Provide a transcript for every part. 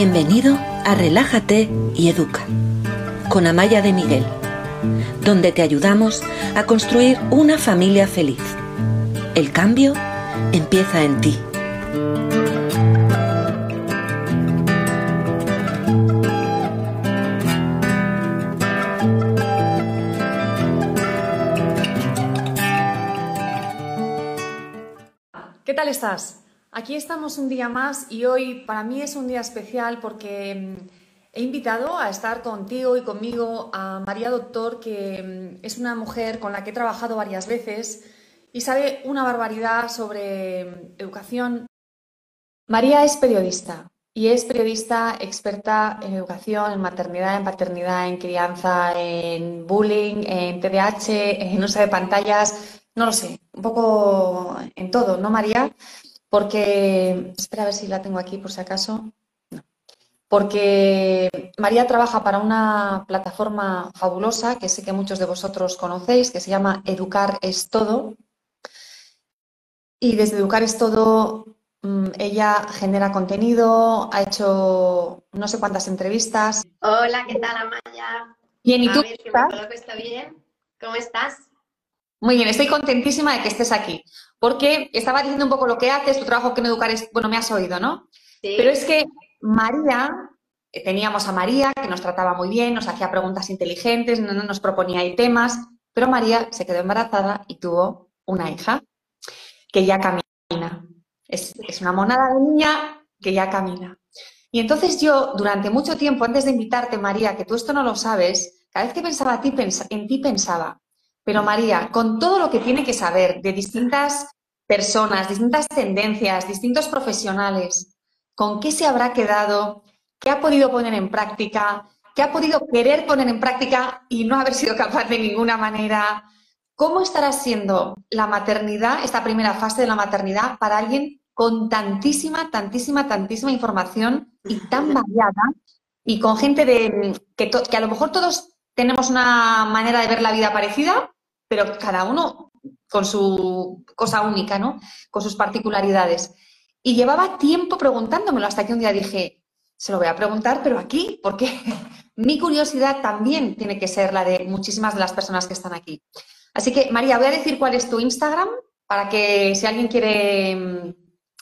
Bienvenido a Relájate y Educa con Amaya de Miguel, donde te ayudamos a construir una familia feliz. El cambio empieza en ti. ¿Qué tal estás? Aquí estamos un día más y hoy para mí es un día especial porque mm, he invitado a estar contigo y conmigo a María Doctor, que mm, es una mujer con la que he trabajado varias veces y sabe una barbaridad sobre mm, educación. María es periodista y es periodista experta en educación, en maternidad, en paternidad, en crianza, en bullying, en TDAH, en uso de pantallas, no lo sé, un poco en todo, ¿no, María? Porque, espera a ver si la tengo aquí por si acaso, no. porque María trabaja para una plataforma fabulosa que sé que muchos de vosotros conocéis, que se llama Educar es Todo. Y desde Educar es Todo mm, ella genera contenido, ha hecho no sé cuántas entrevistas. Hola, ¿qué tal, Amaya? Bien, ¿y a tú? ver, que me esto bien. ¿Cómo estás? Muy bien, estoy contentísima de que estés aquí, porque estaba diciendo un poco lo que haces, tu trabajo que en educar es, bueno, me has oído, ¿no? Sí. Pero es que María, eh, teníamos a María, que nos trataba muy bien, nos hacía preguntas inteligentes, no, no nos proponía ahí temas, pero María se quedó embarazada y tuvo una hija que ya camina. Es, es una monada de niña que ya camina. Y entonces yo, durante mucho tiempo, antes de invitarte, María, que tú esto no lo sabes, cada vez que pensaba en ti pensaba, pero María, con todo lo que tiene que saber de distintas personas, distintas tendencias, distintos profesionales, ¿con qué se habrá quedado? ¿Qué ha podido poner en práctica? ¿Qué ha podido querer poner en práctica y no haber sido capaz de ninguna manera? ¿Cómo estará siendo la maternidad, esta primera fase de la maternidad, para alguien con tantísima, tantísima, tantísima información y tan variada y con gente de que, que a lo mejor todos tenemos una manera de ver la vida parecida, pero cada uno con su cosa única, ¿no? Con sus particularidades. Y llevaba tiempo preguntándomelo hasta que un día dije, se lo voy a preguntar, pero aquí, porque mi curiosidad también tiene que ser la de muchísimas de las personas que están aquí. Así que, María, voy a decir cuál es tu Instagram para que si alguien quiere mm,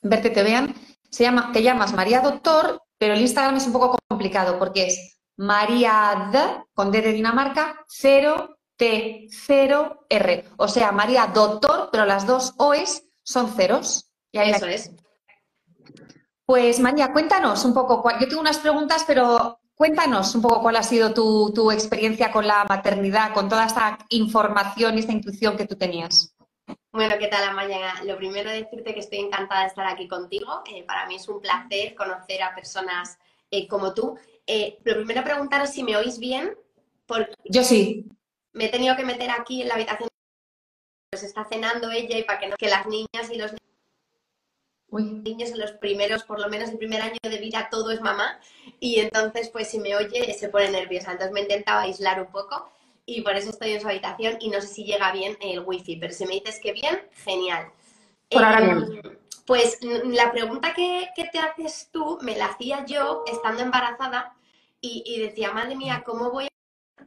verte, te vean. Se llama, te llamas María Doctor, pero el Instagram es un poco complicado porque es María D, con D de Dinamarca, 0T0R. O sea, María Doctor, pero las dos O's son ceros. Eso es. Pues María, cuéntanos un poco, cuál- yo tengo unas preguntas, pero cuéntanos un poco cuál ha sido tu, tu experiencia con la maternidad, con toda esta información y esta intuición que tú tenías. Bueno, ¿qué tal, Amaya? Lo primero decirte que estoy encantada de estar aquí contigo. Eh, para mí es un placer conocer a personas eh, como tú. Eh, lo primero preguntaros si me oís bien, porque Yo sí. Me he tenido que meter aquí en la habitación. Pues está cenando ella y para que no que las niñas y los Uy, niños en los primeros, por lo menos el primer año de vida, todo es mamá. Y entonces, pues si me oye, se pone nerviosa. Entonces me he intentado aislar un poco y por eso estoy en su habitación y no sé si llega bien el wifi, pero si me dices que bien, genial. Por ahora Eh, Pues la pregunta que, que te haces tú me la hacía yo estando embarazada y, y decía, madre mía, ¿cómo voy a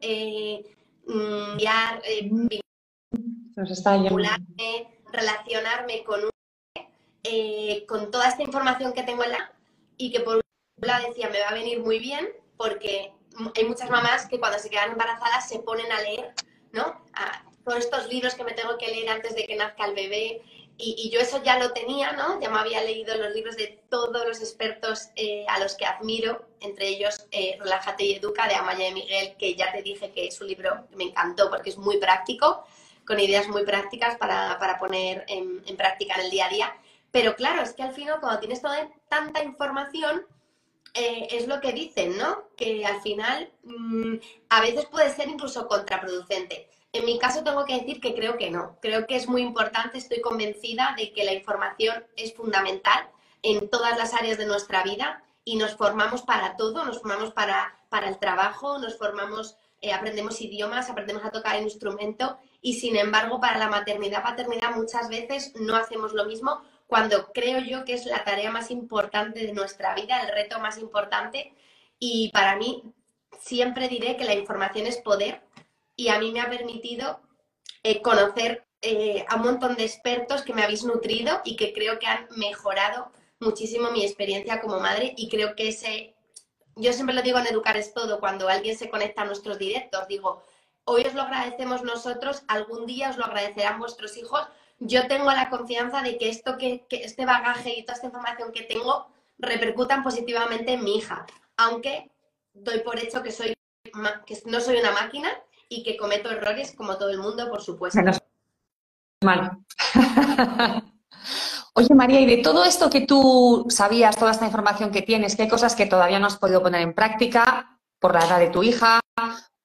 eh, enviar, eh, nos está relacionarme con un eh, con toda esta información que tengo en la y que por un lado decía me va a venir muy bien porque hay muchas mamás que cuando se quedan embarazadas se ponen a leer, ¿no? A todos estos libros que me tengo que leer antes de que nazca el bebé y, yo eso ya lo tenía, ¿no? Ya me había leído los libros de todos los expertos eh, a los que admiro, entre ellos eh, Relájate y Educa de Amaya de Miguel, que ya te dije que es un libro que me encantó porque es muy práctico, con ideas muy prácticas para, para poner en, en práctica en el día a día. Pero claro, es que al final cuando tienes toda tanta información, eh, es lo que dicen, ¿no? Que al final mm, a veces puede ser incluso contraproducente. En mi caso tengo que decir que creo que no. Creo que es muy importante, estoy convencida de que la información es fundamental en todas las áreas de nuestra vida y nos formamos para todo, nos formamos para, para el trabajo, nos formamos, eh, aprendemos idiomas, aprendemos a tocar el instrumento y sin embargo para la maternidad, paternidad muchas veces no hacemos lo mismo cuando creo yo que es la tarea más importante de nuestra vida, el reto más importante. Y para mí siempre diré que la información es poder y a mí me ha permitido eh, conocer eh, a un montón de expertos que me habéis nutrido y que creo que han mejorado muchísimo mi experiencia como madre y creo que ese, yo siempre lo digo en Educar es todo, cuando alguien se conecta a nuestros directos, digo, hoy os lo agradecemos nosotros, algún día os lo agradecerán vuestros hijos. Yo tengo la confianza de que esto que, este bagaje y toda esta información que tengo repercutan positivamente en mi hija, aunque doy por hecho que soy que no soy una máquina y que cometo errores como todo el mundo, por supuesto. mal. Oye, María, y de todo esto que tú sabías, toda esta información que tienes, que hay cosas que todavía no has podido poner en práctica por la edad de tu hija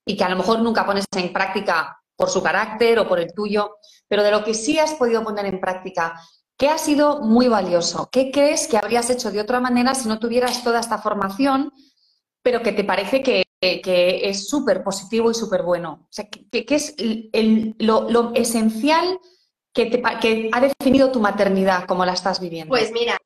y que a lo mejor nunca pones en práctica por su carácter o por el tuyo, pero de lo que sí has podido poner en práctica, ¿qué ha sido muy valioso? ¿Qué crees que habrías hecho de otra manera si no tuvieras toda esta formación, pero que te parece que, es súper positivo y súper bueno? O sea, ¿qué, es lo, lo esencial? que, ha definido tu maternidad, como la estás viviendo? Pues mira,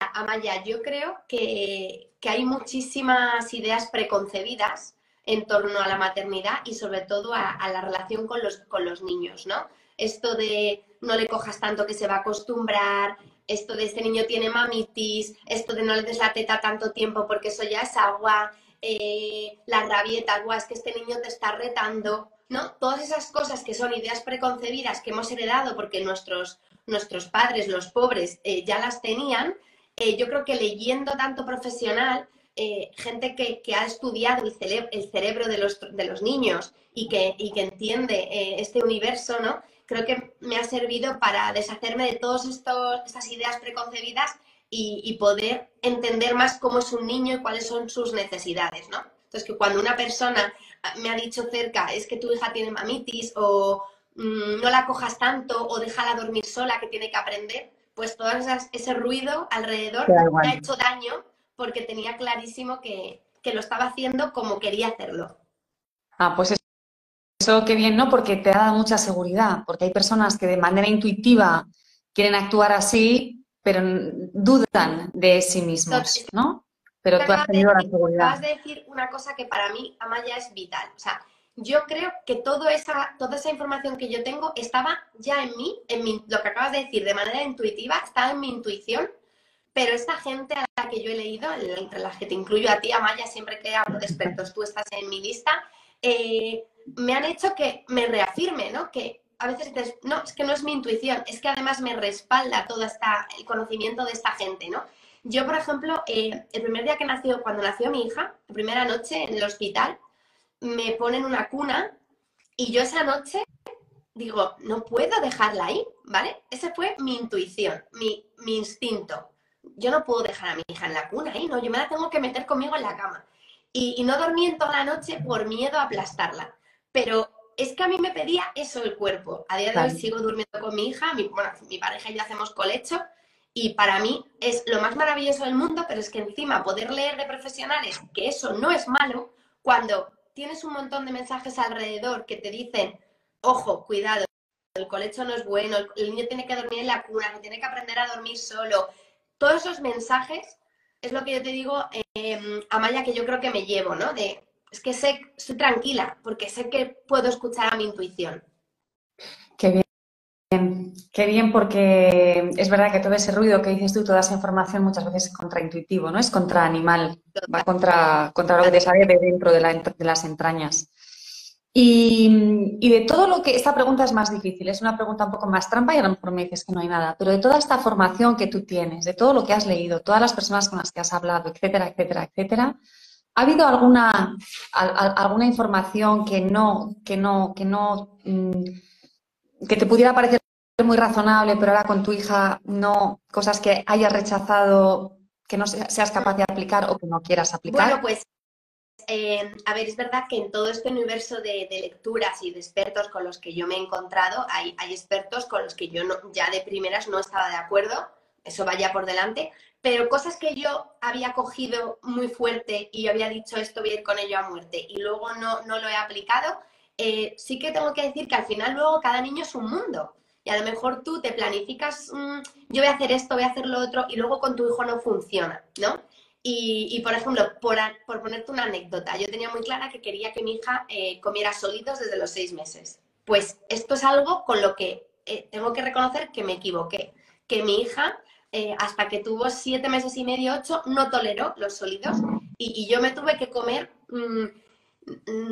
Amaya, yo creo que, hay muchísimas ideas preconcebidas en torno a la maternidad y sobre todo a, la relación con los, con los niños, ¿no? Esto de no le cojas tanto que se va a acostumbrar, esto de este niño tiene mamitis, esto de no le des la teta tanto tiempo porque eso ya es agua, eh, la rabieta, agua, es que este niño te está retando. ¿no? Todas esas cosas que son ideas preconcebidas que hemos heredado porque nuestros, nuestros padres, los pobres, eh, ya las tenían, eh, yo creo que leyendo tanto profesional, eh, gente que, ha estudiado el, el cerebro de los, de los, niños y que, y que entiende este universo, ¿no? Creo que me ha servido para deshacerme de todas estas ideas preconcebidas y, y, poder entender más cómo es un niño y cuáles son sus necesidades, ¿no? Entonces, que cuando una persona me ha dicho cerca, es que tu hija tiene mamitis o mm, no la cojas tanto o déjala dormir sola que tiene que aprender, pues todo ese ruido alrededor me ha hecho daño porque tenía clarísimo que, lo estaba haciendo como quería hacerlo. Ah, pues eso, eso qué bien, ¿no? Porque te ha dado mucha seguridad, porque hay personas que de manera intuitiva quieren actuar así, pero dudan de sí mismos, ¿no? pero tú has tenido la seguridad. Vas a decir una cosa que para mí, Amaya, es vital. O sea, yo creo que toda esa, toda esa información que yo tengo estaba ya en mí, en mi, lo que acabas de decir, de manera intuitiva, estaba en mi intuición, pero esta gente a la que yo he leído, entre las que te incluyo a ti, Amaya, siempre que hablo de expertos, tú estás en mi lista, eh, me han hecho que me reafirme, ¿no? Que a veces dices, no, es que no es mi intuición, es que además me respalda todo esta, el conocimiento de esta gente, ¿no? Yo, por ejemplo, eh, el primer día que nació, cuando nació mi hija, la primera noche en el hospital, me ponen una cuna y yo esa noche digo, no puedo dejarla ahí, ¿vale? Esa fue mi intuición, mi, instinto. Yo no puedo dejar a mi hija en la cuna ahí, ¿no? Yo me la tengo que meter conmigo en la cama. Y, no dormí en toda la noche por miedo a aplastarla. Pero es que a mí me pedía eso el cuerpo. A día de hoy sigo durmiendo con mi hija, mi, bueno, mi pareja y yo hacemos colecho, y para mí es lo más maravilloso del mundo, pero es que encima poder leer de profesionales que eso no es malo, cuando tienes un montón de mensajes alrededor que te dicen, ojo, cuidado, el colecho no es bueno, el niño tiene que dormir en la cuna, que tiene que aprender a dormir solo. Todos esos mensajes es lo que yo te digo, eh, Amaya, que yo creo que me llevo, ¿no? De, es que sé, estoy tranquila, porque sé que puedo escuchar a mi intuición. Qué bien. Qué bien, porque es verdad que todo ese ruido que dices tú, toda esa información muchas veces es contraintuitivo, ¿no? Es contra animal, va contra, contra lo que te sale de dentro de, las entrañas. Y, de todo lo que, esta pregunta es más difícil, es una pregunta un poco más trampa y a lo mejor me dices que no hay nada, pero de toda esta formación que tú tienes, de todo lo que has leído, todas las personas con las que has hablado, etcétera, etcétera, etcétera, ¿ha habido alguna, alguna información que no, que no, que no, mm, que te pudiera parecer muy razonable, pero ahora con tu hija no, cosas que hayas rechazado, que no seas capaz de aplicar o que no quieras aplicar? Bueno, pues, eh, a ver, es verdad que en todo este universo de, lecturas y de expertos con los que yo me he encontrado, hay, hay expertos con los que yo no, ya de primeras no estaba de acuerdo, eso vaya por delante, pero cosas que yo había cogido muy fuerte y yo había dicho esto voy a ir con ello a muerte y luego no, no lo he aplicado, eh, sí que tengo que decir que al final luego cada niño es un mundo. Y a lo mejor tú te planificas, mm, yo voy a hacer esto, voy a hacer lo otro, y luego con tu hijo no funciona, ¿no? Y, por ejemplo, por, por, ponerte una anécdota, yo tenía muy clara que quería que mi hija eh, comiera solitos desde los seis meses. Pues esto es algo con lo que eh, tengo que reconocer que me equivoqué, que mi hija, eh, hasta que tuvo siete meses y medio, ocho, no toleró los sólidos. Y, yo me tuve que comer, mm,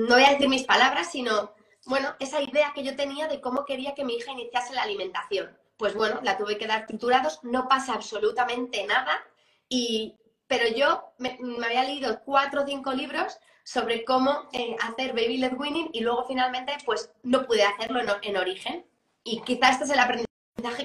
no voy a decir mis palabras, sino, bueno, esa idea que yo tenía de cómo quería que mi hija iniciase la alimentación. Pues bueno, la tuve que dar triturados, no pasa absolutamente nada, y, pero yo me, había leído cuatro o cinco libros sobre cómo eh, hacer baby led winning y luego finalmente pues no pude hacerlo en origen. Y quizás este es el aprendizaje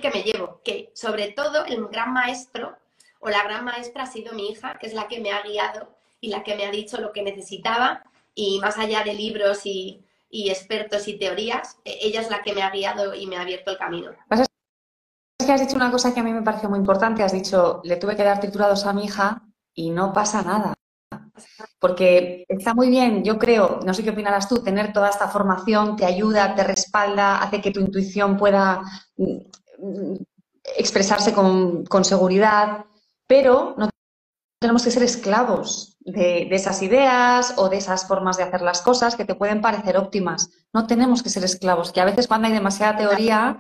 que me llevo, que sobre todo el gran maestro o la gran maestra ha sido mi hija, que es la que me ha guiado y la que me ha dicho lo que necesitaba y más allá de libros y, expertos y teorías, e, ella es la que me ha guiado y me ha abierto el camino. Es que has dicho una cosa que a mí me pareció muy importante, has dicho, le tuve que dar titulados a mi hija y no pasa nada. Porque está muy bien, yo creo, no sé qué opinarás tú, tener toda esta formación te ayuda, te respalda, hace que tu intuición pueda mm, expresarse con, seguridad, pero no tenemos que ser esclavos de, esas ideas o de esas formas de hacer las cosas que te pueden parecer óptimas. No tenemos que ser esclavos, que a veces cuando hay demasiada teoría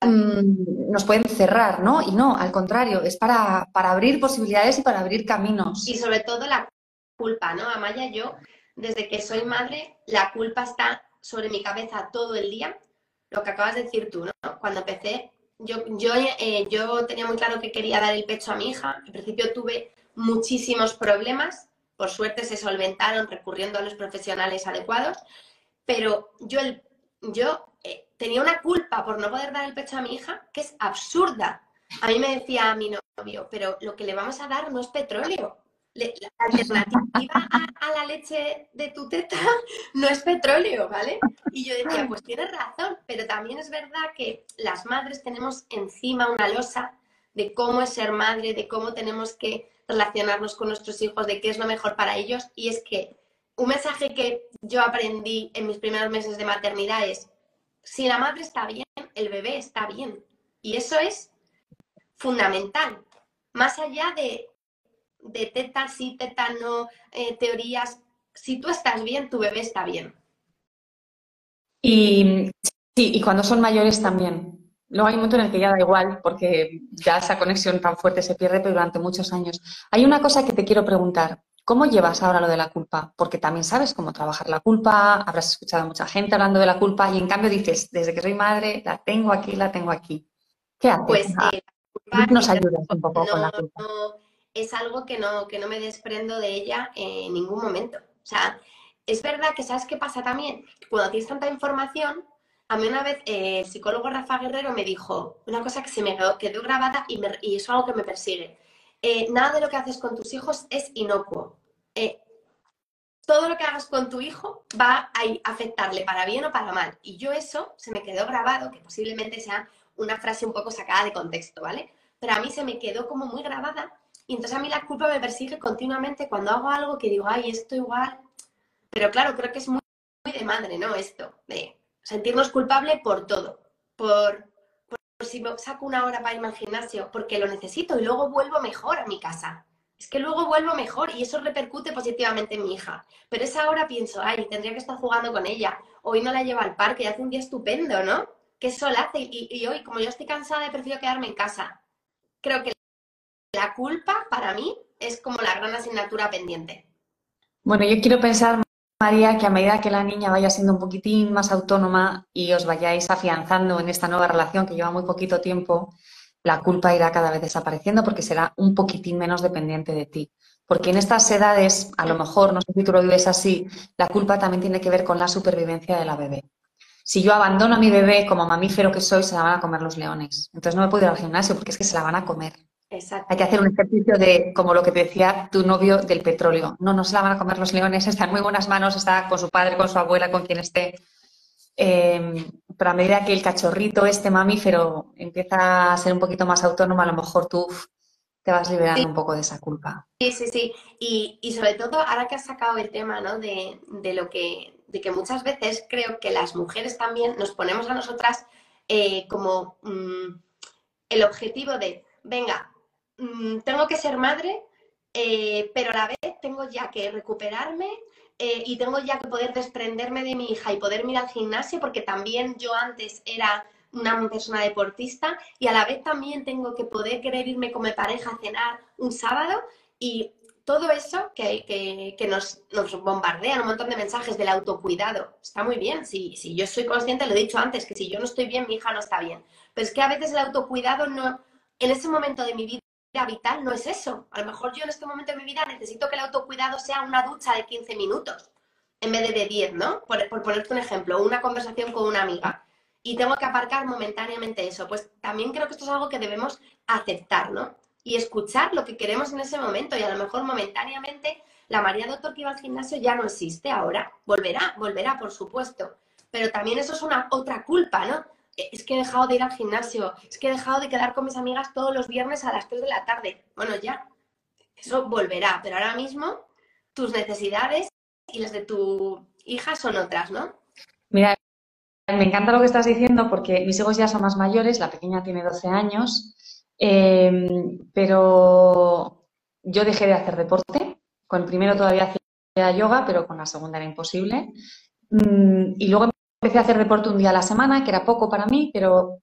mm, nos pueden cerrar, ¿no? Y no, al contrario, es para, para abrir posibilidades y para abrir caminos. Y sobre todo la culpa, ¿no? Amaya, yo, desde que soy madre, la culpa está sobre mi cabeza todo el día. Lo que acabas de decir tú, ¿no? Cuando empecé, yo, yo, eh, yo tenía muy claro que quería dar el pecho a mi hija. Al principio tuve muchísimos problemas. Por suerte se solventaron recurriendo a los profesionales adecuados. Pero yo, el, yo eh, tenía una culpa por no poder dar el pecho a mi hija que es absurda. A mí me decía mi novio, pero lo que le vamos a dar no es petróleo, la alternativa a, la leche de tu teta no es petróleo, ¿vale? Y yo decía, pues tienes razón, pero también es verdad que las madres tenemos encima una losa de cómo es ser madre, de cómo tenemos que relacionarnos con nuestros hijos, de qué es lo mejor para ellos. Y es que un mensaje que yo aprendí en mis primeros meses de maternidad es, si la madre está bien, el bebé está bien. Y eso es fundamental. Más allá de de teta sí, teta no, eh, teorías. Si tú estás bien, tu bebé está bien. Y sí, y cuando son mayores también. Luego hay un momento en el que ya da igual, porque ya esa conexión tan fuerte se pierde, pero durante muchos años. Hay una cosa que te quiero preguntar. ¿Cómo llevas ahora lo de la culpa? Porque también sabes cómo trabajar la culpa, habrás escuchado a mucha gente hablando de la culpa y en cambio dices, desde que soy madre, la tengo aquí, la tengo aquí. ¿Qué haces? Pues eh, nos ayudas un poco con la culpa es algo que no, que no me desprendo de ella en ningún momento. O sea, es verdad que, ¿sabes qué pasa también? Cuando tienes tanta información, a mí una vez eh, el psicólogo Rafa Guerrero me dijo una cosa que se me quedó grabada y, me, es algo que me persigue. Eh, nada de lo que haces con tus hijos es inocuo. Eh, todo lo que hagas con tu hijo va a afectarle para bien o para mal. Y yo eso se me quedó grabado, que posiblemente sea una frase un poco sacada de contexto, ¿vale? Pero a mí se me quedó como muy grabada y entonces a mí la culpa me persigue continuamente cuando hago algo que digo, ay, esto igual. Pero claro, creo que es muy, de madre, ¿no? Esto, de sentirnos culpable por todo. Por, si me saco una hora para irme al gimnasio, porque lo necesito y luego vuelvo mejor a mi casa. Es que luego vuelvo mejor y eso repercute positivamente en mi hija. Pero esa hora pienso, ay, tendría que estar jugando con ella. Hoy no la llevo al parque hace un día estupendo, ¿no? ¿Qué sol hace? Y, y hoy, como yo estoy cansada, prefiero quedarme en casa. Creo que la culpa para mí es como la gran asignatura pendiente. Bueno, yo quiero pensar, María, que a medida que la niña vaya siendo un poquitín más autónoma y os vayáis afianzando en esta nueva relación que lleva muy poquito tiempo, la culpa irá cada vez desapareciendo porque será un poquitín menos dependiente de ti. Porque en estas edades, a lo mejor, no sé si tú lo vives así, la culpa también tiene que ver con la supervivencia de la bebé. Si yo abandono a mi bebé como mamífero que soy, se la van a comer los leones. Entonces no me puedo ir al gimnasio porque es que se la van a comer. Hay que hacer un ejercicio de, como lo que te decía tu novio del petróleo. No, no se la van a comer los leones, está en muy buenas manos, está con su padre, con su abuela, con quien esté. Em, pero a medida que el cachorrito, este mamífero, empieza a ser un poquito más autónomo, a lo mejor tú te vas liberando un poco de esa culpa. Sí, sí, sí. Y, y, sobre todo, ahora que has sacado el tema ¿no? de, de, lo que, de que muchas veces creo que las mujeres también nos ponemos a nosotras eh, como mm, el objetivo de, venga, mm, tengo que ser madre, eh, pero a la vez tengo ya que recuperarme eh, y tengo ya que poder desprenderme de mi hija y poder ir al gimnasio, porque también yo antes era una persona deportista y a la vez también tengo que poder querer irme con mi pareja a cenar un sábado y todo eso que, nos, nos, bombardean un montón de mensajes del autocuidado, está muy bien. Si, si yo soy consciente, lo he dicho antes, que si yo no estoy bien, mi hija no está bien. Pero es que a veces el autocuidado no, en ese momento de mi vida vital no es eso. A lo mejor yo en este momento de mi vida necesito que el autocuidado sea una ducha de 15 minutos en vez de de 10, ¿no? Por, por ponerte un ejemplo, una conversación con una amiga. Y tengo que aparcar momentáneamente eso. Pues también creo que esto es algo que debemos aceptar, ¿no? y escuchar lo que queremos en ese momento. Y a lo mejor momentáneamente la María Doctor que iba al gimnasio ya no existe ahora. Volverá, volverá, por supuesto. Pero también eso es una otra culpa, ¿no? Es que he dejado de ir al gimnasio, es que he dejado de quedar con mis amigas todos los viernes a las 3 de la tarde. Bueno, ya, eso volverá, pero ahora mismo tus necesidades y las de tu hija son otras, ¿no? Mira, me encanta lo que estás diciendo porque mis hijos ya son más mayores, la pequeña tiene 12 años Em, pero yo dejé de hacer deporte. Con el primero todavía hacía yoga, pero con la segunda era imposible. Mm, y luego empecé a hacer deporte un día a la semana, que era poco para mí, pero...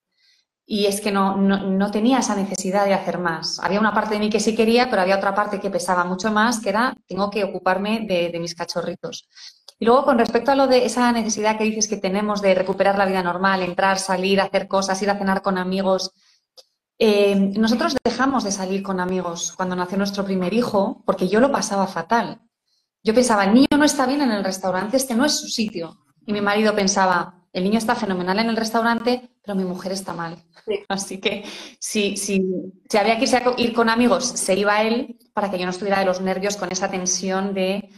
Y es que no, no, tenía esa necesidad de hacer más. Había una parte de mí que sí quería, pero había otra parte que pesaba mucho más, que era, tengo que ocuparme de, de mis cachorritos. Y luego, con respecto a lo de esa necesidad que dices que tenemos de recuperar la vida normal, entrar, salir, hacer cosas, ir a cenar con amigos, eh, nosotros dejamos de salir con amigos cuando nació nuestro primer hijo porque yo lo pasaba fatal. Yo pensaba, el niño no está bien en el restaurante, este no es su sitio. Y mi marido pensaba, el niño está fenomenal en el restaurante, pero mi mujer está mal. Así que si, si, si había que ir con amigos, se iba él para que yo no estuviera de los nervios con esa tensión de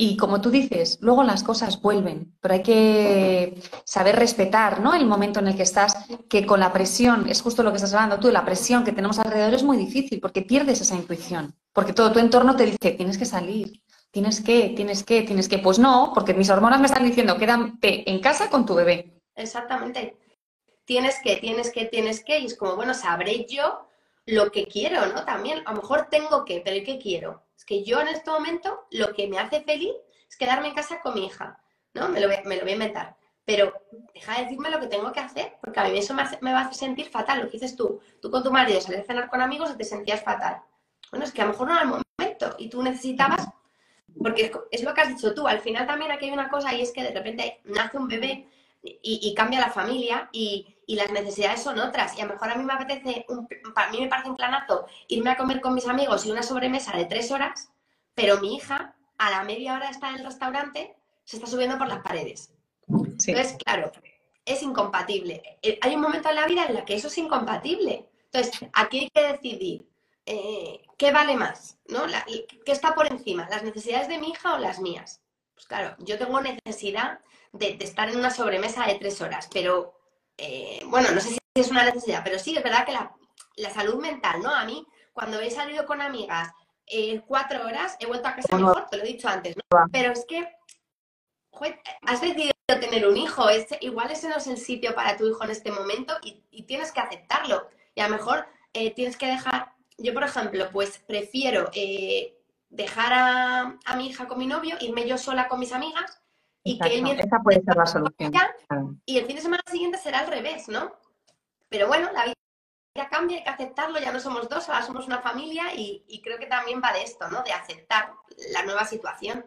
y como tú dices, luego las cosas vuelven, pero hay que saber respetar ¿no? el momento en el que estás, que con la presión, es justo lo que estás hablando tú, la presión que tenemos alrededor es muy difícil porque pierdes esa intuición, porque todo tu entorno te dice, tienes que salir, tienes que, tienes que, tienes que. Pues no, porque mis hormonas me están diciendo, quédate en casa con tu bebé. Exactamente. Tienes que, tienes que, tienes que, y es como, bueno, sabré yo lo que quiero, ¿no? También, a lo mejor tengo que, pero ¿qué quiero? Es que yo en este momento lo que me hace feliz es quedarme en casa con mi hija, ¿no? Me lo, me lo voy a inventar. Pero deja de decirme lo que tengo que hacer, porque a mí eso me, va a sentir fatal. Lo que dices tú, tú con tu marido salías a cenar con amigos y te sentías fatal. Bueno, es que a lo mejor no era el momento y tú necesitabas, porque es, lo que has dicho tú, al final también aquí hay una cosa y es que de repente nace un bebé y, cambia la familia y, las necesidades son otras. Y a lo mejor a mí me apetece, para mí me parece un planazo irme a comer con mis amigos y una sobremesa de tres horas, pero mi hija a la media hora de estar en el restaurante se está subiendo por las paredes. Entonces, claro, es incompatible. Eh, hay un momento en la vida en la que eso es incompatible. Entonces, aquí hay que decidir eh, qué vale más, ¿no? ¿Qué está por encima? ¿Las necesidades de mi hija o las mías? Pues claro, yo tengo necesidad de, estar en una sobremesa de tres horas, pero eh, bueno, no sé si es una necesidad, pero sí, es verdad que la, salud mental, ¿no? A mí, cuando he salido con amigas eh, cuatro horas, he vuelto a casa mejor, te lo he dicho antes, ¿no? Pero es que has decidido tener un hijo, es, igual ese no es el sitio para tu hijo en este momento y, tienes que aceptarlo. Y a lo mejor eh, tienes que dejar, yo por ejemplo, pues prefiero dejar a, a, mi hija con mi novio, irme yo sola con mis amigas y que él Esa puede ser la solución. Y el fin de semana siguiente será al revés, ¿no? Pero bueno, la vida cambia, hay que aceptarlo, ya no somos dos, ahora somos una familia y, creo que también va de esto, ¿no? De aceptar la nueva situación.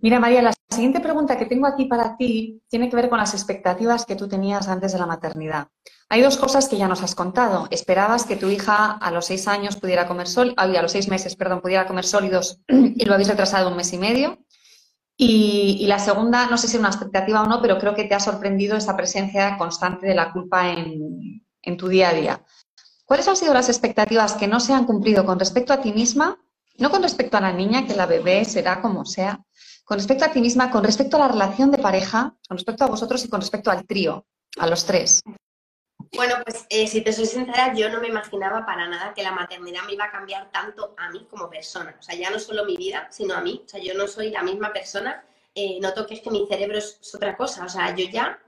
Mira, María, la siguiente pregunta que tengo aquí para ti tiene que ver con las expectativas que tú tenías antes de la maternidad. Hay dos cosas que ya nos has contado. Esperabas que tu hija a los seis años pudiera comer sol, a los seis meses, perdón, pudiera comer sólidos y lo habéis retrasado un mes y medio. Y, la segunda, no sé si es una expectativa o no, pero creo que te ha sorprendido esa presencia constante de la culpa en, en tu día a día. ¿Cuáles han sido las expectativas que no se han cumplido con respecto a ti misma? No con respecto a la niña, que la bebé será como sea, con respecto a ti misma, con respecto a la relación de pareja, con respecto a vosotros y con respecto al trío, a los tres. Bueno, pues eh, si te soy sincera, yo no me imaginaba para nada que la maternidad me iba a cambiar tanto a mí como persona. O sea, ya no solo mi vida, sino a mí. O sea, yo no soy la misma persona. Eh, noto que es que mi cerebro es, otra cosa. O sea, yo ya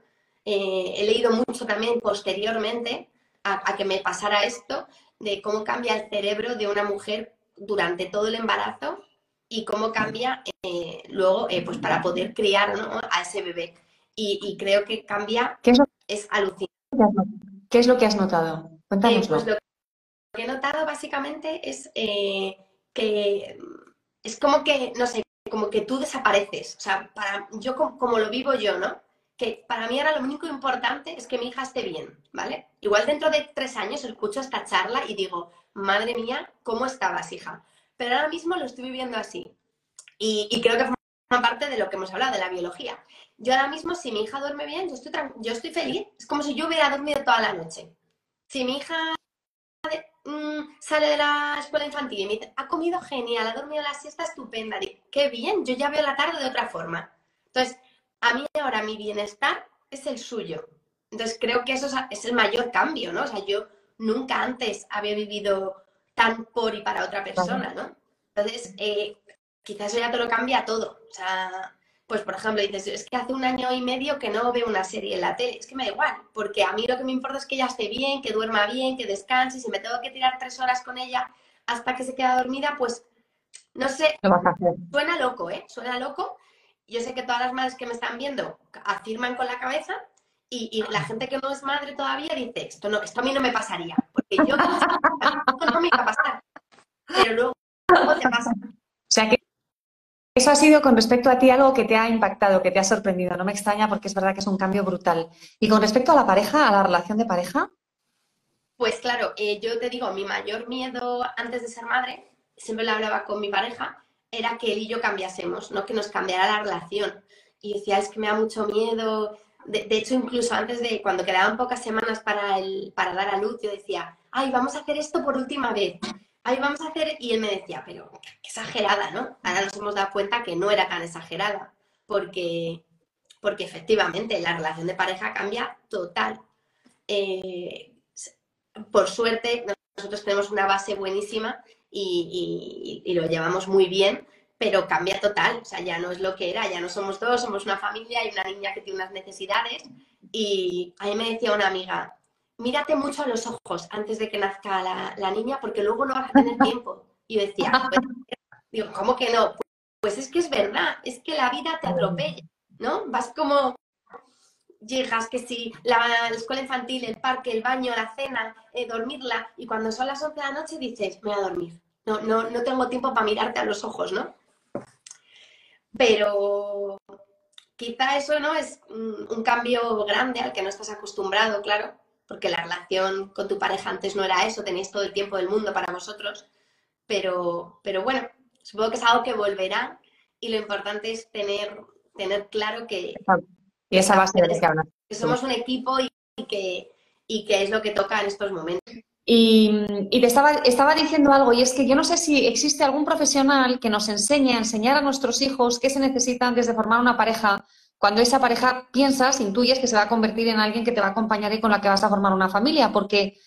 Eh, he leído mucho también posteriormente a, que me pasara esto, de cómo cambia el cerebro de una mujer durante todo el embarazo y cómo cambia eh, luego eh, pues para poder criar a ese bebé. Y, creo que cambia, ¿Qué es, es alucinante. ¿Qué es lo que has notado? Cuéntanoslo. Pues lo que he notado básicamente es que es como que, no sé, como que tú desapareces. O sea, para, yo como, lo vivo yo, ¿no? Que para mí ahora lo único importante es que mi hija esté bien, ¿vale? Igual dentro de tres años escucho esta charla y digo, madre mía, ¿cómo estabas, hija? Pero ahora mismo lo estoy viviendo así. Y, creo que forma parte de lo que hemos hablado, de la biología. Yo ahora mismo, si mi hija duerme bien, yo estoy, yo estoy feliz. Es como si yo hubiera dormido toda la noche. Si mi hija Mm, sale de la escuela infantil y me dice, ha comido genial, ha dormido la siesta estupenda. Digo, qué bien, yo ya veo la tarde de otra forma. Entonces, a mí ahora mi bienestar es el suyo. Entonces, creo que eso es el mayor cambio, ¿no? O sea, yo nunca antes había vivido tan por y para otra persona, ¿no? Entonces, eh, quizás eso ya te lo cambia todo. O sea, pues por ejemplo, dices, es que hace un año y medio que no veo una serie en la tele, es que me da igual, porque a mí lo que me importa es que ella esté bien, que duerma bien, que descanse, si me tengo que tirar tres horas con ella hasta que se queda dormida, pues no sé, suena loco, ¿eh? Suena loco. Yo sé que todas las madres que me están viendo afirman con la cabeza y, la gente que no es madre todavía dice, esto, no, esto a mí no me pasaría, porque yo no me iba a pasar, pero luego, luego te pasa. O sea que eso ha sido con respecto a ti algo que te ha impactado, que te ha sorprendido. No me extraña porque es verdad que es un cambio brutal. Y con respecto a la pareja, a la relación de pareja. Pues claro, eh, yo te digo, mi mayor miedo antes de ser madre, siempre lo hablaba con mi pareja, era que él y yo cambiásemos, no que nos cambiara la relación. Y decía, es que me da mucho miedo. De, hecho, incluso antes de cuando quedaban pocas semanas para, el, para dar a luz, yo decía, ay, vamos a hacer esto por última vez ahí vamos a hacer, y él me decía, pero qué exagerada, ¿no? Ahora nos hemos dado cuenta que no era tan exagerada, porque, porque efectivamente la relación de pareja cambia total. Eh, por suerte, nosotros tenemos una base buenísima y, lo llevamos muy bien, pero cambia total, o sea, ya no es lo que era, ya no somos dos, somos una familia, y una niña que tiene unas necesidades. Y a mí me decía una amiga, mírate mucho a los ojos antes de que nazca la, niña, porque luego no vas a tener tiempo. Y yo decía, pues, digo, ¿cómo que no? Pues es que es verdad, es que la vida te atropella, ¿no? Vas como, llegas, que si la, escuela infantil, el parque, el baño, la cena, eh, dormirla, y cuando son las 11 de la noche dices, me voy a dormir. No, no, no tengo tiempo para mirarte a los ojos, ¿no? Pero quizá eso no es un cambio grande al que no estás acostumbrado, claro, porque la relación con tu pareja antes no era eso, tenéis todo el tiempo del mundo para vosotros, pero, pero bueno, supongo que es algo que volverá y lo importante es tener, tener claro que... Y esa base de que hablas. Que somos un equipo y, que, y que es lo que toca en estos momentos. Y, te estaba, estaba diciendo algo, y es que yo no sé si existe algún profesional que nos enseñe a enseñar a nuestros hijos qué se necesita antes de formar una pareja cuando esa pareja piensas, intuyes que se va a convertir en alguien que te va a acompañar y con la que vas a formar una familia, porque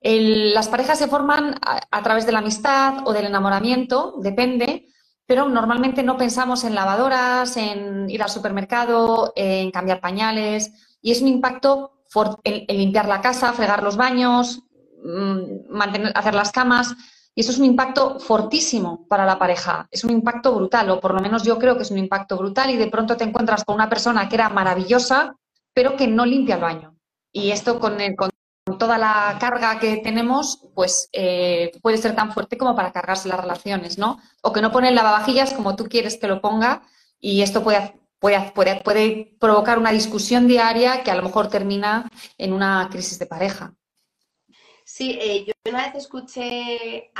las parejas se forman a, través de la amistad o del enamoramiento, depende, pero normalmente no pensamos en lavadoras, en ir al supermercado, en cambiar pañales, y es un impacto en, limpiar la casa, fregar los baños, mantener, hacer las camas. Y eso es un impacto fortísimo para la pareja, es un impacto brutal, o por lo menos yo creo que es un impacto brutal y de pronto te encuentras con una persona que era maravillosa, pero que no limpia el baño. Y esto con, toda la carga que tenemos, pues eh, puede ser tan fuerte como para cargarse las relaciones, ¿no? O que no pone el lavavajillas como tú quieres que lo ponga y esto puede, puede, puede, puede provocar una discusión diaria que a lo mejor termina en una crisis de pareja. Sí, eh, yo una vez escuché,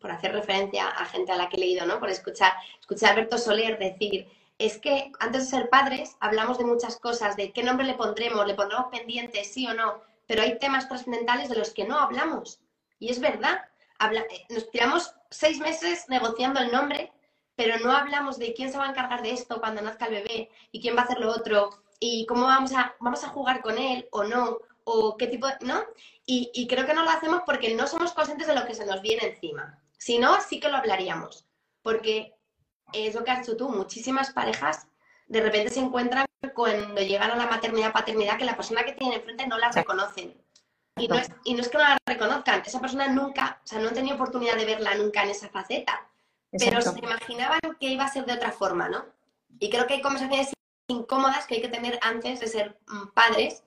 por hacer referencia a gente a la que he leído, ¿no? Por escuchar, escuché a Alberto Soler decir, es que antes de ser padres hablamos de muchas cosas, de qué nombre le pondremos, le pondremos pendientes, sí o no, pero hay temas trascendentales de los que no hablamos. Y es verdad, eh, nos tiramos seis meses negociando el nombre, pero no hablamos de quién se va a encargar de esto cuando nazca el bebé y quién va a hacer lo otro y cómo vamos a, vamos a jugar con él o no, o qué tipo de, ¿no? Y, creo que no lo hacemos porque no somos conscientes de lo que se nos viene encima. Si no, sí que lo hablaríamos. Porque es lo que has hecho tú, muchísimas parejas de repente se encuentran cuando llegan a la maternidad paternidad que la persona que tienen enfrente no la reconocen. Y no, es, y no es que no la reconozcan, esa persona nunca, o sea, no han tenido oportunidad de verla nunca en esa faceta, pero se imaginaban que iba a ser de otra forma, ¿no? Y creo que hay conversaciones incómodas que hay que tener antes de ser mm, padres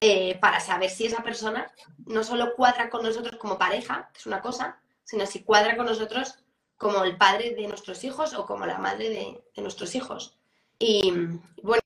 eh, para saber si esa persona no solo cuadra con nosotros como pareja, que es una cosa, sino si cuadra con nosotros como el padre de nuestros hijos o como la madre de nuestros hijos. Y bueno,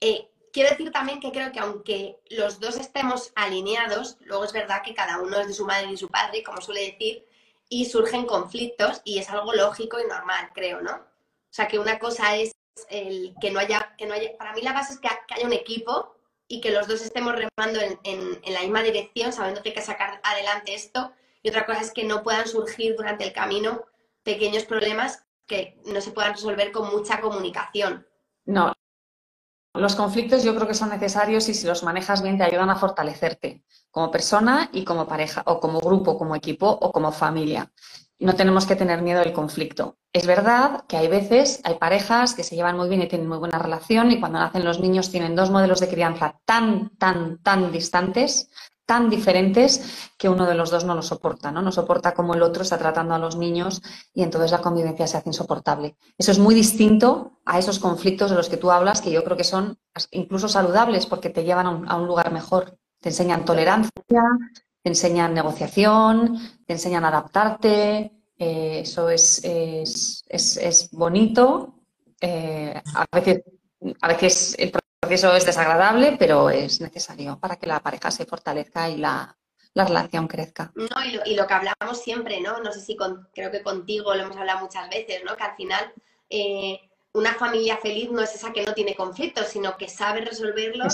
eh, quiero decir también que creo que aunque los dos estemos alineados, luego es verdad que cada uno es de su madre y de su padre, como suele decir, y surgen conflictos y es algo lógico y normal, creo, ¿no? O sea, que una cosa es que no haya, que no haya, para mí la base es que, haya un equipo y que los dos estemos remando en, en, la misma dirección, sabiendo que hay que sacar adelante esto, y otra cosa es que no puedan surgir durante el camino pequeños problemas que no se puedan resolver con mucha comunicación. No, los conflictos yo creo que son necesarios y si los manejas bien te ayudan a fortalecerte como persona y como pareja, o como grupo, como equipo o como familia. No tenemos que tener miedo del conflicto. Es verdad que hay veces, hay parejas que se llevan muy bien y tienen muy buena relación y cuando nacen los niños tienen dos modelos de crianza tan, tan, tan distantes tan diferentes que uno de los dos no lo soporta, ¿no? No soporta cómo el otro está tratando a los niños y entonces la convivencia se hace insoportable. Eso es muy distinto a esos conflictos de los que tú hablas, que yo creo que son incluso saludables porque te llevan a un, lugar mejor. Te enseñan tolerancia, te enseñan negociación, te enseñan a adaptarte. Eh, eso es, es, bonito. Eh, a veces a veces el eso es desagradable, pero es necesario para que la pareja se fortalezca y la, relación crezca. No, y lo, que hablamos siempre, ¿no? No sé si creo que contigo lo hemos hablado muchas veces, ¿no? Que al final eh, una familia feliz no es esa que no tiene conflictos, sino que sabe resolverlo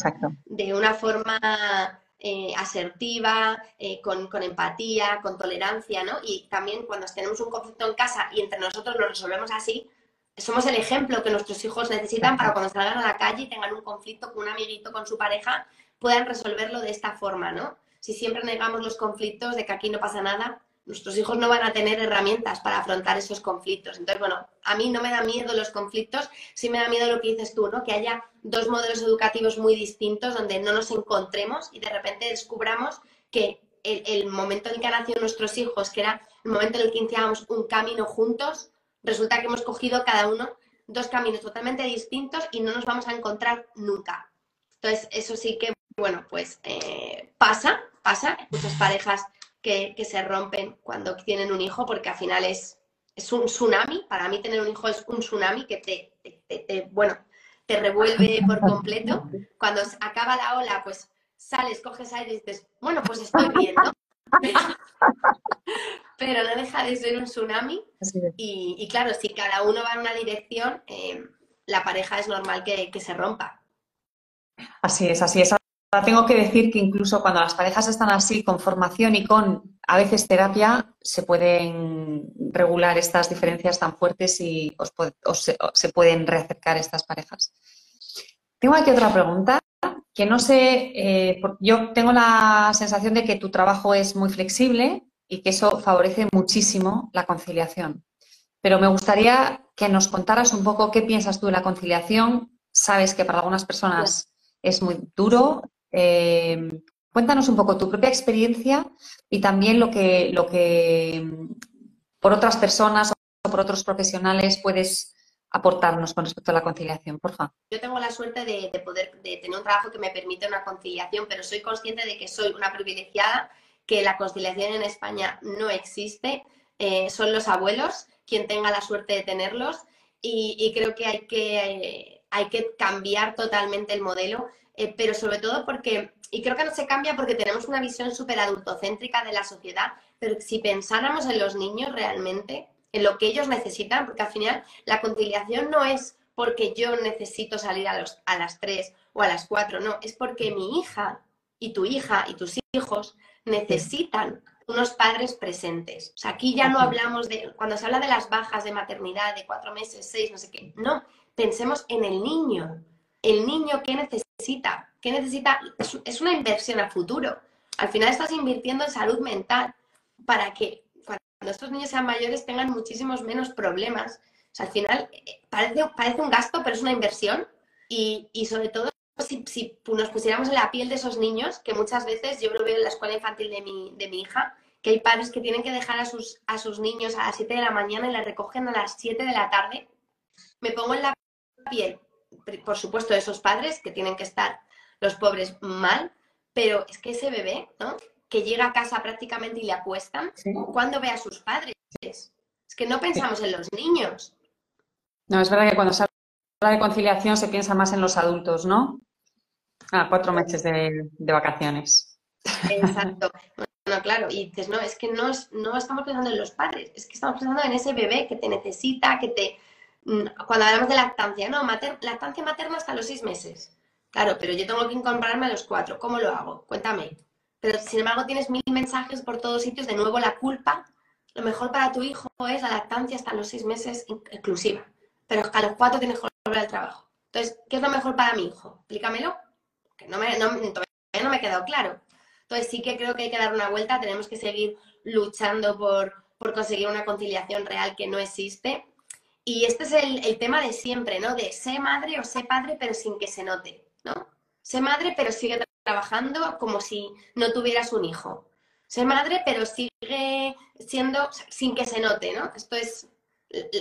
de una forma eh, asertiva, eh, con, con, empatía, con tolerancia, ¿no? Y también cuando tenemos un conflicto en casa y entre nosotros lo resolvemos así, somos el ejemplo que nuestros hijos necesitan para cuando salgan a la calle y tengan un conflicto con un amiguito, con su pareja, puedan resolverlo de esta forma, ¿no? Si siempre negamos los conflictos de que aquí no pasa nada, nuestros hijos no van a tener herramientas para afrontar esos conflictos. Entonces, bueno, a mí no me da miedo los conflictos, sí me da miedo lo que dices tú, ¿no? Que haya dos modelos educativos muy distintos donde no nos encontremos y de repente descubramos que el, el momento en que nacieron nuestros hijos, que era el momento en el que iniciábamos un camino juntos, resulta que hemos cogido cada uno dos caminos totalmente distintos y no nos vamos a encontrar nunca. Entonces, eso sí que, bueno, pues eh, pasa, pasa. muchas parejas que, se rompen cuando tienen un hijo porque al final es, es un tsunami. Para mí tener un hijo es un tsunami que te, bueno, te revuelve por completo. Cuando acaba la ola, pues sales, coges aire y dices, bueno, pues estoy bien, ¿no? pero no deja de ser un tsunami. Y, claro, si cada uno va en una dirección, eh, la pareja es normal que, se rompa. Así es, así es. Ahora tengo que decir que incluso cuando las parejas están así, con formación y con a veces terapia, se pueden regular estas diferencias tan fuertes y se, pueden reacercar estas parejas. Tengo aquí otra pregunta que no sé, eh, yo tengo la sensación de que tu trabajo es muy flexible y que eso favorece muchísimo la conciliación. Pero me gustaría que nos contaras un poco qué piensas tú de la conciliación. Sabes que para algunas personas es muy duro. Eh, cuéntanos un poco tu propia experiencia y también lo que, lo que mm, por otras personas o por otros profesionales puedes aportarnos con respecto a la conciliación, por favor. Yo tengo la suerte de, de, poder de tener un trabajo que me permite una conciliación, pero soy consciente de que soy una privilegiada que la conciliación en España no existe, eh, son los abuelos quien tenga la suerte de tenerlos y, creo que hay que, hay que cambiar totalmente el modelo, eh, pero sobre todo porque, y creo que no se cambia porque tenemos una visión súper adultocéntrica de la sociedad, pero si pensáramos en los niños realmente, en lo que ellos necesitan, porque al final la conciliación no es porque yo necesito salir a, los, a las 3 o a las 4, no, es porque mi hija y tu hija y tus hijos necesitan unos padres presentes. O sea, aquí ya no hablamos de, cuando se habla de las bajas de maternidad de cuatro meses, seis, no sé qué, no, pensemos en el niño. El niño, ¿qué necesita? ¿Qué necesita? Es una inversión a futuro. Al final estás invirtiendo en salud mental para que cuando estos niños sean mayores tengan muchísimos menos problemas. O sea, al final eh, parece, parece un gasto, pero es una inversión Y, y sobre todo, si, si, nos pusiéramos en la piel de esos niños, que muchas veces yo lo veo en la escuela infantil de mi, de mi hija, que hay padres que tienen que dejar a sus, a sus niños a las 7 de la mañana y la recogen a las 7 de la tarde, me pongo en la piel, por supuesto, de esos padres que tienen que estar los pobres mal, pero es que ese bebé, ¿no? Que llega a casa prácticamente y le acuestan, cuando ve a sus padres. Es que no pensamos en los niños. No, es verdad que cuando se habla de conciliación se piensa más en los adultos, ¿no? Ah, cuatro meses de, vacaciones. Exacto. Bueno, claro, y dices, no, es que no, no estamos pensando en los padres, es que estamos pensando en ese bebé que te necesita, que te... Mm, cuando hablamos de lactancia, no, lactancia materna hasta los seis meses. Claro, pero yo tengo que incorporarme a los cuatro. ¿Cómo lo hago? Cuéntame. Pero sin embargo tienes mil mensajes por todos sitios, de nuevo la culpa. Lo mejor para tu hijo es la lactancia hasta los seis meses exclusiva. Pero a los cuatro tienes que volver al trabajo. Entonces, ¿qué es lo mejor para mi hijo? Explícamelo. Que no me, no, todavía no me ha quedado claro. Entonces sí que creo que hay que dar una vuelta, tenemos que seguir luchando por, conseguir una conciliación real que no existe. Y este es el, tema de siempre, ¿no? De sé madre o sé padre, pero sin que se note, ¿no? Sé madre, pero sigue trabajando como si no tuvieras un hijo. Sé madre, pero sigue siendo sin que se note, ¿no? Esto es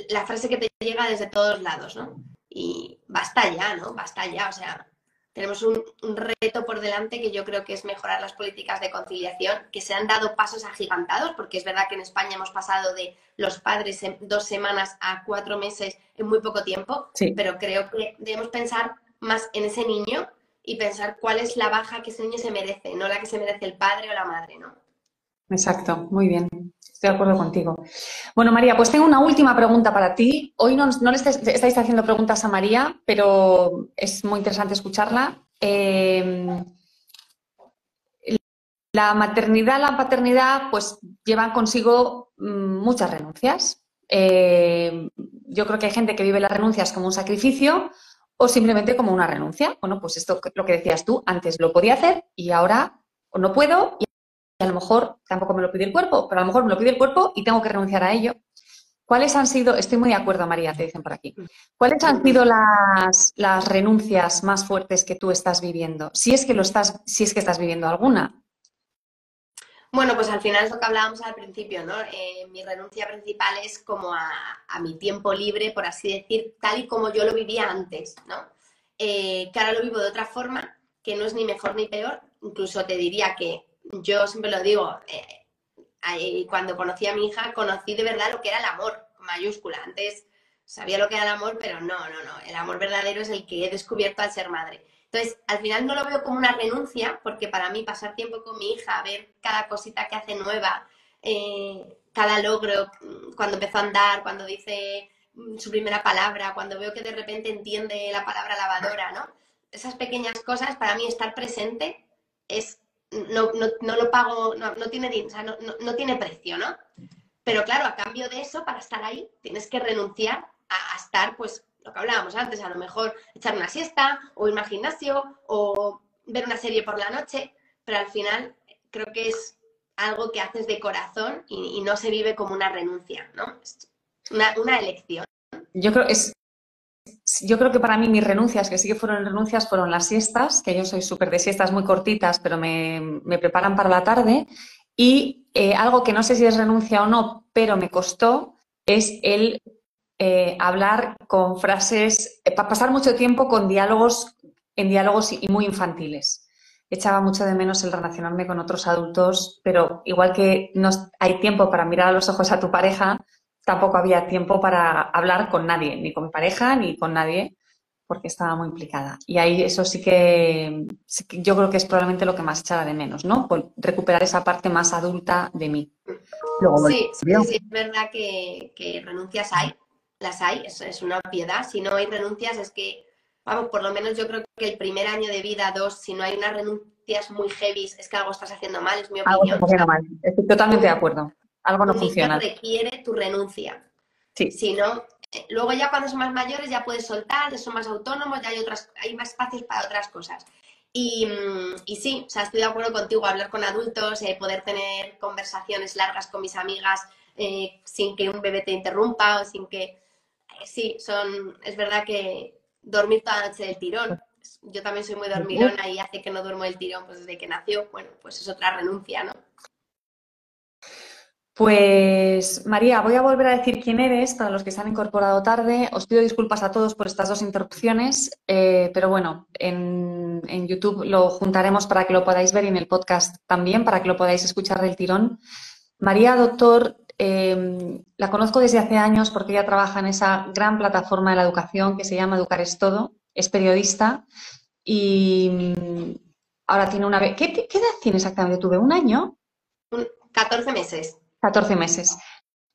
la frase que te llega desde todos lados, ¿no? Y basta ya, ¿no? Basta ya, o sea, tenemos un, reto por delante que yo creo que es mejorar las políticas de conciliación, que se han dado pasos agigantados, porque es verdad que en España hemos pasado de los padres en dos semanas a cuatro meses en muy poco tiempo, pero creo que debemos pensar más en ese niño y pensar cuál es la baja que ese niño se merece, no la que se merece el padre o la madre, ¿no? Exacto, muy bien. Estoy de acuerdo contigo. Bueno, María, pues tengo una última pregunta para ti. Hoy no, le estáis haciendo preguntas a María, pero es muy interesante escucharla. Em, la maternidad, la paternidad, pues llevan consigo mm, muchas renuncias. Em, yo creo que hay gente que vive las renuncias como un sacrificio o simplemente como una renuncia. Bueno, pues esto lo que decías tú, antes lo podía hacer y ahora no puedo y a lo mejor tampoco me lo pide el cuerpo, pero a lo mejor me lo pide el cuerpo y tengo que renunciar a ello. ¿Cuáles han sido, estoy muy de acuerdo, María, te dicen por aquí, cuáles han sido las, las renuncias más fuertes que tú estás viviendo? Si es que lo estás, si es que estás viviendo alguna. Bueno, pues al final es lo que hablábamos al principio, ¿no? Eh, mi renuncia principal es como a, mi tiempo libre, por así decir, tal y como yo lo vivía antes, ¿no? Eh, que ahora lo vivo de otra forma, que no es ni mejor ni peor, incluso te diría que yo siempre lo digo, eh, cuando conocí a mi hija, conocí de verdad lo que era el amor, mayúscula. Antes sabía lo que era el amor, pero no, no, no. El amor verdadero es el que he descubierto al ser madre. Entonces, al final no lo veo como una renuncia, porque para mí pasar tiempo con mi hija, ver cada cosita que hace nueva, eh, cada logro, cuando empezó a andar, cuando dice mm, su primera palabra, cuando veo que de repente entiende la palabra lavadora, ¿no? Esas pequeñas cosas, para mí estar presente es no, no, no lo pago, no, no tiene, no, tiene precio, ¿no? Pero claro, a cambio de eso, para estar ahí, tienes que renunciar a, estar, pues, lo que hablábamos antes, a lo mejor echar una siesta, o irme al gimnasio, o ver una serie por la noche, pero al final creo que es algo que haces de corazón y, no se vive como una renuncia, ¿no? Una, una elección. Yo creo, es, yo creo que para mí mis renuncias, que sí que fueron renuncias, fueron las siestas, que yo soy súper de siestas muy cortitas, pero me, preparan para la tarde. Y eh, algo que no sé si es renuncia o no, pero me costó, es el eh, hablar con frases, eh, pasar mucho tiempo con diálogos, en diálogos y muy infantiles. Echaba mucho de menos el relacionarme con otros adultos, pero igual que no hay tiempo para mirar a los ojos a tu pareja, tampoco había tiempo para hablar con nadie, ni con mi pareja, ni con nadie, porque estaba muy implicada. Y ahí eso sí que, yo creo que es probablemente lo que más echaba de menos, ¿no? Por recuperar esa parte más adulta de mí. sí, sí, es verdad que, renuncias hay, las hay, es, es una piedad. Si no hay renuncias es que, vamos, por lo menos yo creo que el primer año de vida, dos, si no hay unas renuncias muy heavy, es que algo estás haciendo mal, es mi opinión. Algo estás haciendo mal, estoy totalmente de acuerdo algo no funciona. requiere tu renuncia. Sí. Si no, eh, luego ya cuando son más mayores ya puedes soltar, ya son más autónomos, ya hay otras, hay más espacios para otras cosas. Y, mm, y, sí, o sea, estoy de acuerdo contigo, hablar con adultos, eh, poder tener conversaciones largas con mis amigas eh, sin que un bebé te interrumpa o sin que... sí, son, es verdad que dormir toda la noche del tirón. Yo también soy muy dormilona y hace que no duermo del tirón pues desde que nació. Bueno, pues es otra renuncia, ¿no? Pues María, voy a volver a decir quién eres para los que se han incorporado tarde. Os pido disculpas a todos por estas dos interrupciones, eh, pero bueno, en, YouTube lo juntaremos para que lo podáis ver y en el podcast también, para que lo podáis escuchar del tirón. María, doctor, em, la conozco desde hace años porque ella trabaja en esa gran plataforma de la educación que se llama Educar es Todo, es periodista y mm, ahora tiene una... ¿Qué, qué edad tiene exactamente? ¿Tuve un año? 14 meses. 14 meses.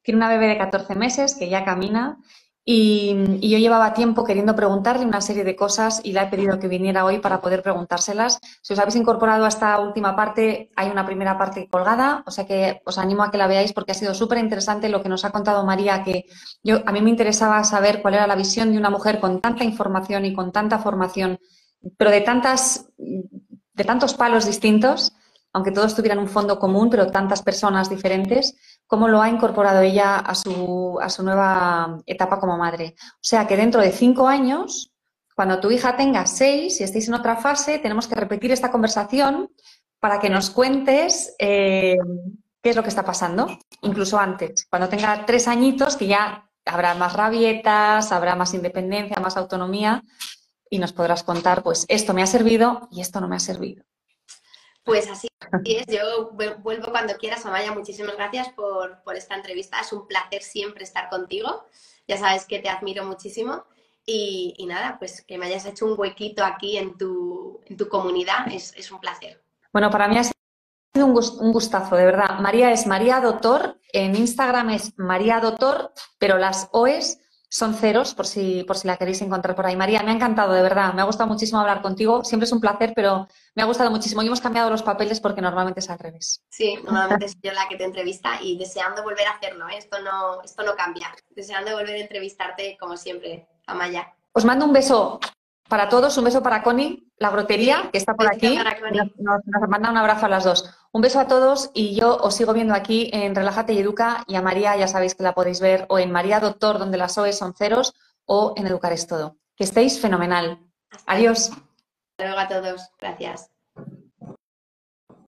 Tiene una bebé de 14 meses que ya camina y, yo llevaba tiempo queriendo preguntarle una serie de cosas y le he pedido que viniera hoy para poder preguntárselas. Si os habéis incorporado a esta última parte, hay una primera parte colgada, o sea que os animo a que la veáis porque ha sido súper interesante lo que nos ha contado María, que yo, a mí me interesaba saber cuál era la visión de una mujer con tanta información y con tanta formación, pero de, tantas, de tantos palos distintos aunque todos tuvieran un fondo común, pero tantas personas diferentes, cómo lo ha incorporado ella a su, a su nueva etapa como madre. O sea que dentro de cinco años, cuando tu hija tenga seis y estéis en otra fase, tenemos que repetir esta conversación para que nos cuentes eh, qué es lo que está pasando, incluso antes, cuando tenga tres añitos, que ya habrá más rabietas, habrá más independencia, más autonomía y nos podrás contar, pues esto me ha servido y esto no me ha servido. Pues así es, yo vuelvo cuando quieras, Amaya. Muchísimas gracias por, esta entrevista. Es un placer siempre estar contigo. Ya sabes que te admiro muchísimo. Y, nada, pues que me hayas hecho un huequito aquí en tu, comunidad es, un placer. Bueno, para mí ha sido un, gustazo, de verdad. María es María Doctor, en Instagram es María Doctor, pero las OES son ceros, por si, por si la queréis encontrar por ahí. María, me ha encantado, de verdad. Me ha gustado muchísimo hablar contigo. Siempre es un placer, pero me ha gustado muchísimo. Y hemos cambiado los papeles porque normalmente es al revés. Sí, normalmente soy yo la que te entrevista y deseando volver a hacerlo. ¿eh? Esto, no, esto no cambia. Deseando volver a entrevistarte, como siempre, Amaya. Os mando un beso para todos, un beso para Connie, la grotería, que está por aquí. Nos, manda un abrazo a las dos. Un beso a todos y yo os sigo viendo aquí en Relájate y Educa y a María ya sabéis que la podéis ver o en María Doctor, donde las OE son ceros, o en Educar es Todo. Que estéis fenomenal. Adiós. Hasta luego a todos. Gracias.